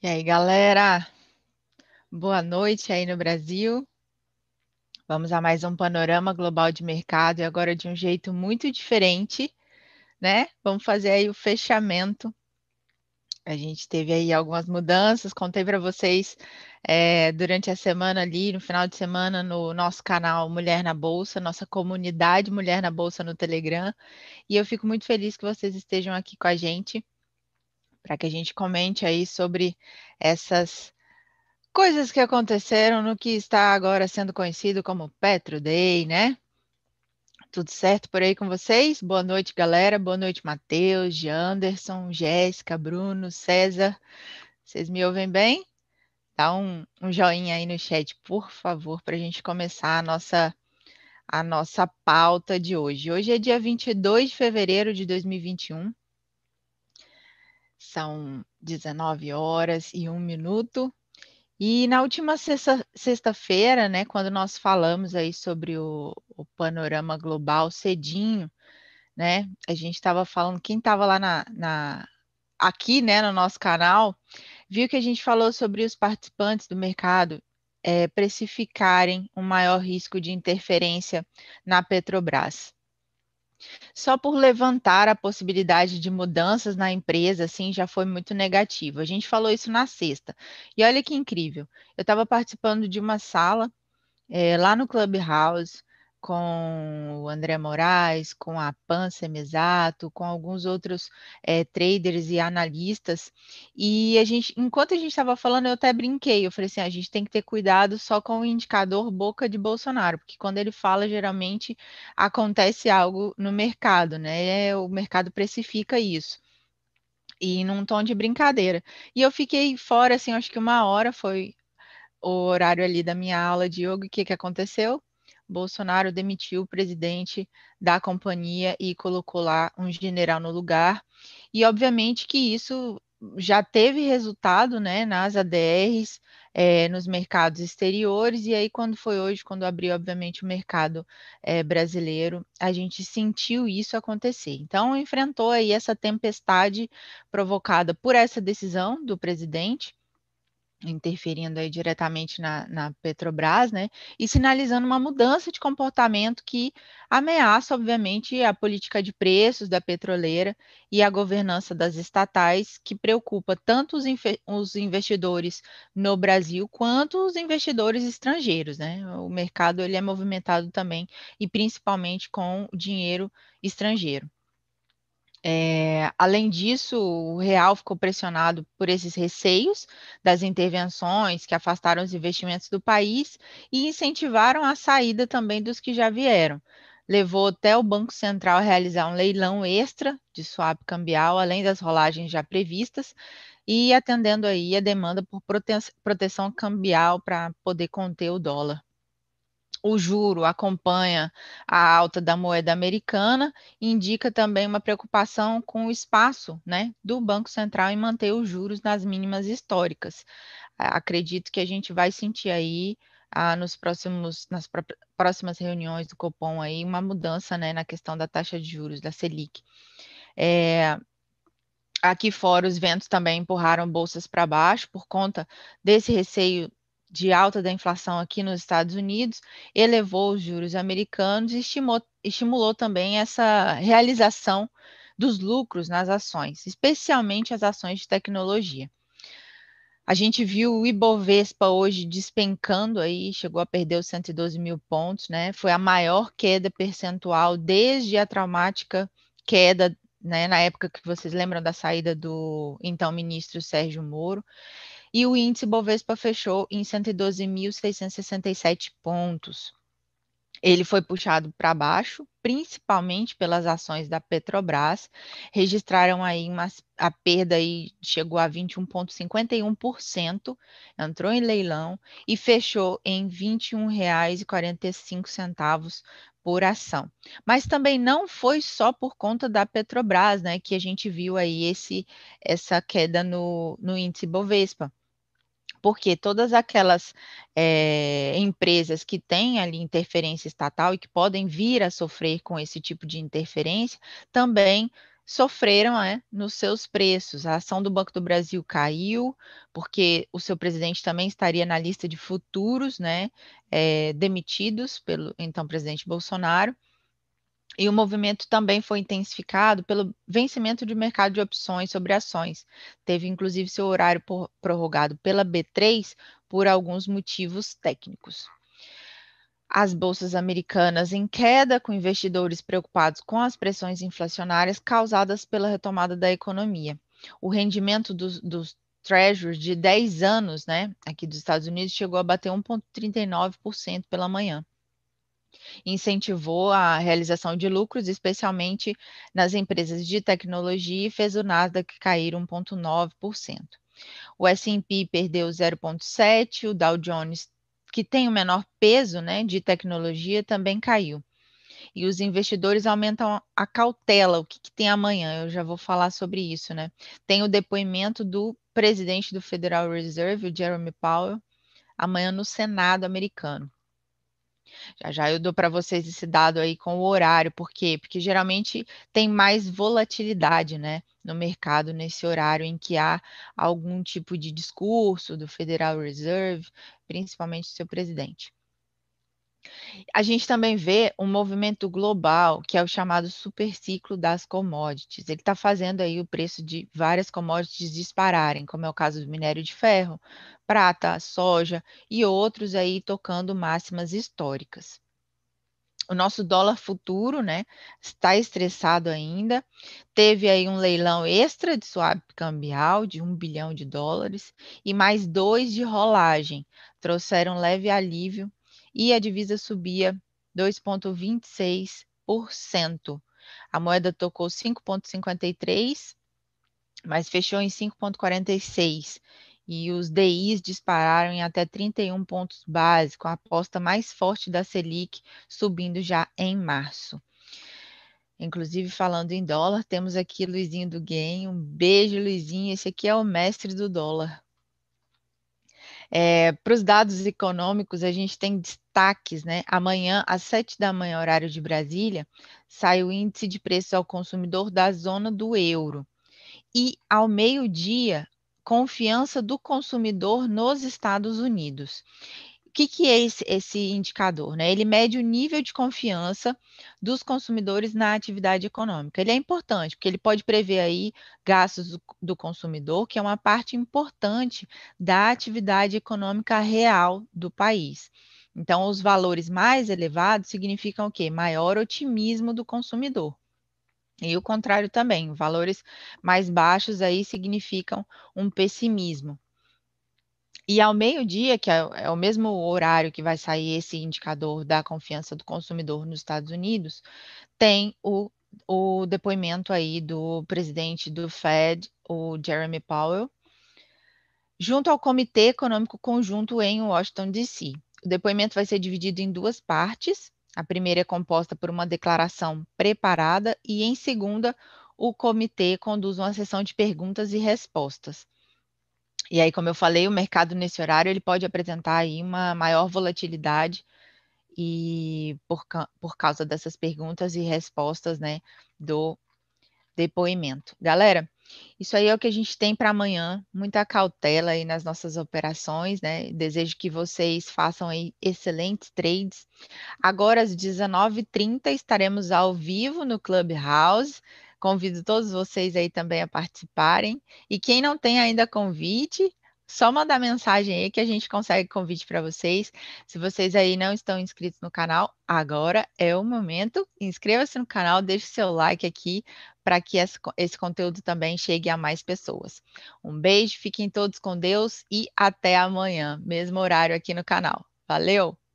E aí, galera? Boa noite aí no Brasil. Vamos a mais um panorama global de mercado e agora de um jeito muito diferente, né? Vamos fazer aí o fechamento. A gente teve aí algumas mudanças, contei para vocês é, durante a semana ali, no final de semana, no nosso canal Mulher na Bolsa, nossa comunidade Mulher na Bolsa no Telegram. E eu fico muito feliz que vocês estejam aqui com a gente para que a gente comente aí sobre essas coisas que aconteceram no que está agora sendo conhecido como Petro Day, né? Tudo certo por aí com vocês? Boa noite, galera. Boa noite, Matheus, Anderson, Jéssica, Bruno, César. Vocês me ouvem bem? Dá um, um joinha aí no chat, por favor, para a gente começar a nossa, a nossa pauta de hoje. Hoje é dia 22 de fevereiro de 2021. São 19 horas e um minuto. E na última sexta-feira, né, quando nós falamos aí sobre o, o panorama global cedinho, né, a gente estava falando, quem estava lá na, na, aqui, né, no nosso canal, viu que a gente falou sobre os participantes do mercado é, precificarem um maior risco de interferência na Petrobras só por levantar a possibilidade de mudanças na empresa, assim, já foi muito negativo. A gente falou isso na sexta. E olha que incrível. Eu estava participando de uma sala é, lá no Clubhouse com o André Moraes, com a Pan Semizato, com alguns outros é, traders e analistas. E a gente, enquanto a gente estava falando, eu até brinquei. Eu falei assim: a gente tem que ter cuidado só com o indicador boca de Bolsonaro, porque quando ele fala, geralmente acontece algo no mercado, né? O mercado precifica isso. E num tom de brincadeira. E eu fiquei fora, assim, acho que uma hora foi o horário ali da minha aula de yoga. O que, que aconteceu? Bolsonaro demitiu o presidente da companhia e colocou lá um general no lugar. E obviamente que isso já teve resultado né, nas ADRs, é, nos mercados exteriores, e aí quando foi hoje, quando abriu, obviamente, o mercado é, brasileiro, a gente sentiu isso acontecer. Então, enfrentou aí essa tempestade provocada por essa decisão do presidente, interferindo aí diretamente na, na, Petrobras, né, e sinalizando uma mudança de comportamento que ameaça, obviamente, a política de preços da petroleira e a governança das estatais, que preocupa tanto os, os investidores no Brasil quanto os investidores estrangeiros, né, o mercado ele é movimentado também e principalmente com dinheiro estrangeiro. É, além disso, o real ficou pressionado por esses receios das intervenções que afastaram os investimentos do país e incentivaram a saída também dos que já vieram. Levou até o Banco Central a realizar um leilão extra de swap cambial, além das rolagens já previstas, e atendendo aí a demanda por proteção cambial para poder conter o dólar o juro acompanha a alta da moeda americana e indica também uma preocupação com o espaço né, do Banco Central em manter os juros nas mínimas históricas. Acredito que a gente vai sentir aí ah, nos próximos, nas próximas reuniões do Copom aí uma mudança né, na questão da taxa de juros da Selic. É, aqui fora, os ventos também empurraram bolsas para baixo por conta desse receio de alta da inflação aqui nos Estados Unidos elevou os juros americanos e estimulou, estimulou também essa realização dos lucros nas ações, especialmente as ações de tecnologia. A gente viu o Ibovespa hoje despencando aí, chegou a perder os 112 mil pontos, né? Foi a maior queda percentual desde a traumática queda, né? Na época que vocês lembram da saída do então ministro Sérgio Moro e o índice Bovespa fechou em 112.667 pontos. Ele foi puxado para baixo, principalmente pelas ações da Petrobras, registraram aí uma, a perda aí chegou a 21,51%, entrou em leilão e fechou em R$ 21,45 por ação. Mas também não foi só por conta da Petrobras, né, que a gente viu aí esse, essa queda no, no índice Bovespa porque todas aquelas é, empresas que têm ali interferência estatal e que podem vir a sofrer com esse tipo de interferência também sofreram é, nos seus preços. A ação do Banco do Brasil caiu, porque o seu presidente também estaria na lista de futuros né, é, demitidos pelo então presidente Bolsonaro. E o movimento também foi intensificado pelo vencimento de mercado de opções sobre ações. Teve inclusive seu horário prorrogado pela B3 por alguns motivos técnicos. As bolsas americanas em queda, com investidores preocupados com as pressões inflacionárias causadas pela retomada da economia. O rendimento dos, dos de 10 anos, né, aqui dos Estados Unidos, chegou a bater 1,39% pela manhã. Incentivou a realização de lucros, especialmente nas empresas de tecnologia, e fez o Nasdaq cair 1,9%. O S&P perdeu 0,7%, o Dow Jones que tem o menor peso né, de tecnologia também caiu. E os investidores aumentam a cautela. O que, que, tem amanhã? Eu já vou falar sobre isso, né? Tem o depoimento do presidente do Federal Reserve, o Jeremy Powell, amanhã no Senado americano. Já já eu dou para vocês esse dado aí com o horário, por quê? Porque geralmente tem mais volatilidade, né, no mercado nesse horário em que há algum tipo de discurso do Federal Reserve, principalmente do seu presidente. A gente também vê um movimento global, que é o chamado superciclo das commodities. Ele está fazendo aí o preço de várias commodities dispararem, como é o caso do minério de ferro, prata, soja e outros aí tocando máximas históricas. O nosso dólar futuro, né, está estressado ainda. Teve aí um leilão extra de swap cambial de um bilhão de dólares e mais dois de rolagem. Trouxeram leve alívio e a divisa subia 2,26%. A moeda tocou 5,53, mas fechou em 5,46 e os DIs dispararam em até 31 pontos base, com a aposta mais forte da Selic subindo já em março. Inclusive, falando em dólar, temos aqui Luizinho do Game. Um beijo, Luizinho. Esse aqui é o mestre do dólar. É, Para os dados econômicos, a gente tem destaques, né? Amanhã, às 7 da manhã, horário de Brasília, sai o índice de preços ao consumidor da zona do euro. E ao meio-dia, confiança do consumidor nos Estados Unidos. O que, que é esse, esse, indicador? Né? Ele mede o nível de confiança dos consumidores na atividade econômica. Ele é importante, porque ele pode prever aí gastos do, do consumidor, que é uma parte importante da atividade econômica real do país. Então, os valores mais elevados significam o quê? Maior otimismo do consumidor. E o contrário também, valores mais baixos aí significam um pessimismo. E ao meio-dia, que é, é, o mesmo horário que vai sair esse indicador da confiança do consumidor nos Estados Unidos, tem o, o depoimento aí do presidente do Fed, o Jeremy Powell, junto ao Comitê Econômico Conjunto em Washington, D.C. O depoimento vai ser dividido em duas partes. A primeira é composta por uma declaração preparada e, em segunda, o comitê conduz uma sessão de perguntas e respostas. E aí, como eu falei, o mercado nesse horário ele pode apresentar aí uma maior volatilidade e por, por causa dessas perguntas e respostas, né, do depoimento. Galera, isso aí é o que a gente tem para amanhã. Muita cautela aí nas nossas operações, né? Desejo que vocês façam aí excelentes trades. Agora às 19h30 estaremos ao vivo no Clubhouse. Convido todos vocês aí também a participarem. E quem não tem ainda convite, só mandar mensagem aí que a gente consegue convite para vocês. Se vocês aí não estão inscritos no canal, agora é o momento. Inscreva-se no canal, deixe seu like aqui para que esse, conteúdo também chegue a mais pessoas. Um beijo, fiquem todos com Deus e até amanhã, mesmo horário aqui no canal. Valeu!